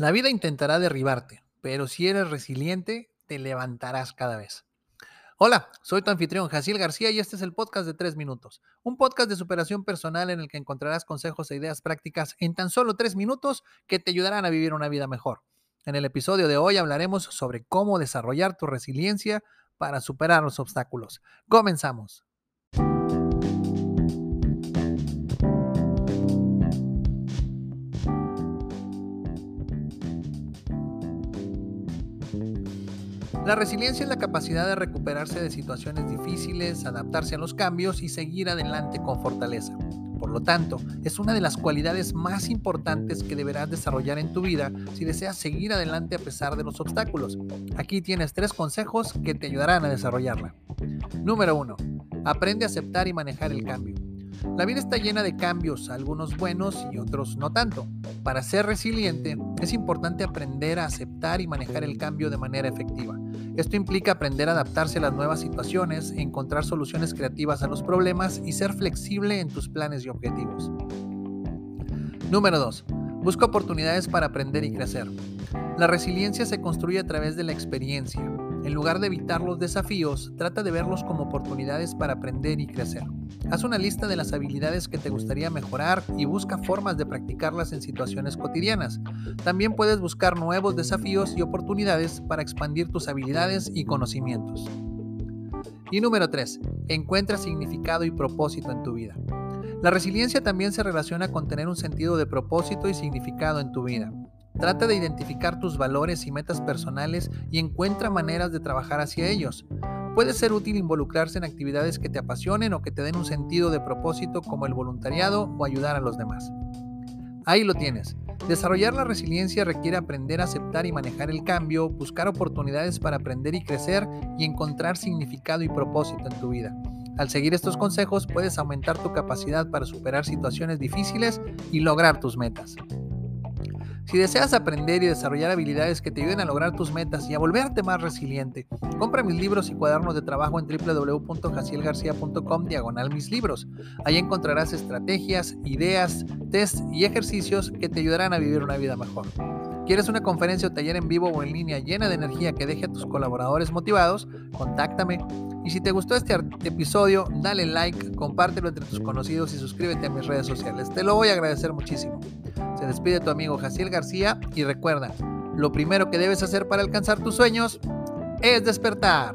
La vida intentará derribarte, pero si eres resiliente, te levantarás cada vez. Hola, soy tu anfitrión Jaciel García y este es el podcast de 3 minutos, un podcast de superación personal en el que encontrarás consejos e ideas prácticas en tan solo 3 minutos que te ayudarán a vivir una vida mejor. En el episodio de hoy hablaremos sobre cómo desarrollar tu resiliencia para superar los obstáculos. Comenzamos. La resiliencia es la capacidad de recuperarse de situaciones difíciles, adaptarse a los cambios y seguir adelante con fortaleza. Por lo tanto, es una de las cualidades más importantes que deberás desarrollar en tu vida si deseas seguir adelante a pesar de los obstáculos. Aquí tienes tres consejos que te ayudarán a desarrollarla. Número 1. Aprende a aceptar y manejar el cambio. La vida está llena de cambios, algunos buenos y otros no tanto. Para ser resiliente es importante aprender a aceptar y manejar el cambio de manera efectiva. Esto implica aprender a adaptarse a las nuevas situaciones, encontrar soluciones creativas a los problemas y ser flexible en tus planes y objetivos. Número 2. Busca oportunidades para aprender y crecer. La resiliencia se construye a través de la experiencia. En lugar de evitar los desafíos, trata de verlos como oportunidades para aprender y crecer. Haz una lista de las habilidades que te gustaría mejorar y busca formas de practicarlas en situaciones cotidianas. También puedes buscar nuevos desafíos y oportunidades para expandir tus habilidades y conocimientos. Y número 3. Encuentra significado y propósito en tu vida. La resiliencia también se relaciona con tener un sentido de propósito y significado en tu vida. Trata de identificar tus valores y metas personales y encuentra maneras de trabajar hacia ellos. Puede ser útil involucrarse en actividades que te apasionen o que te den un sentido de propósito como el voluntariado o ayudar a los demás. Ahí lo tienes. Desarrollar la resiliencia requiere aprender a aceptar y manejar el cambio, buscar oportunidades para aprender y crecer y encontrar significado y propósito en tu vida. Al seguir estos consejos puedes aumentar tu capacidad para superar situaciones difíciles y lograr tus metas. Si deseas aprender y desarrollar habilidades que te ayuden a lograr tus metas y a volverte más resiliente, compra mis libros y cuadernos de trabajo en www.jacielgarcia.com diagonal mis libros. Ahí encontrarás estrategias, ideas, tests y ejercicios que te ayudarán a vivir una vida mejor. ¿Quieres una conferencia o taller en vivo o en línea llena de energía que deje a tus colaboradores motivados? Contáctame. Y si te gustó este episodio, dale like, compártelo entre tus conocidos y suscríbete a mis redes sociales. Te lo voy a agradecer muchísimo. Se despide tu amigo Jaciel García y recuerda, lo primero que debes hacer para alcanzar tus sueños es despertar.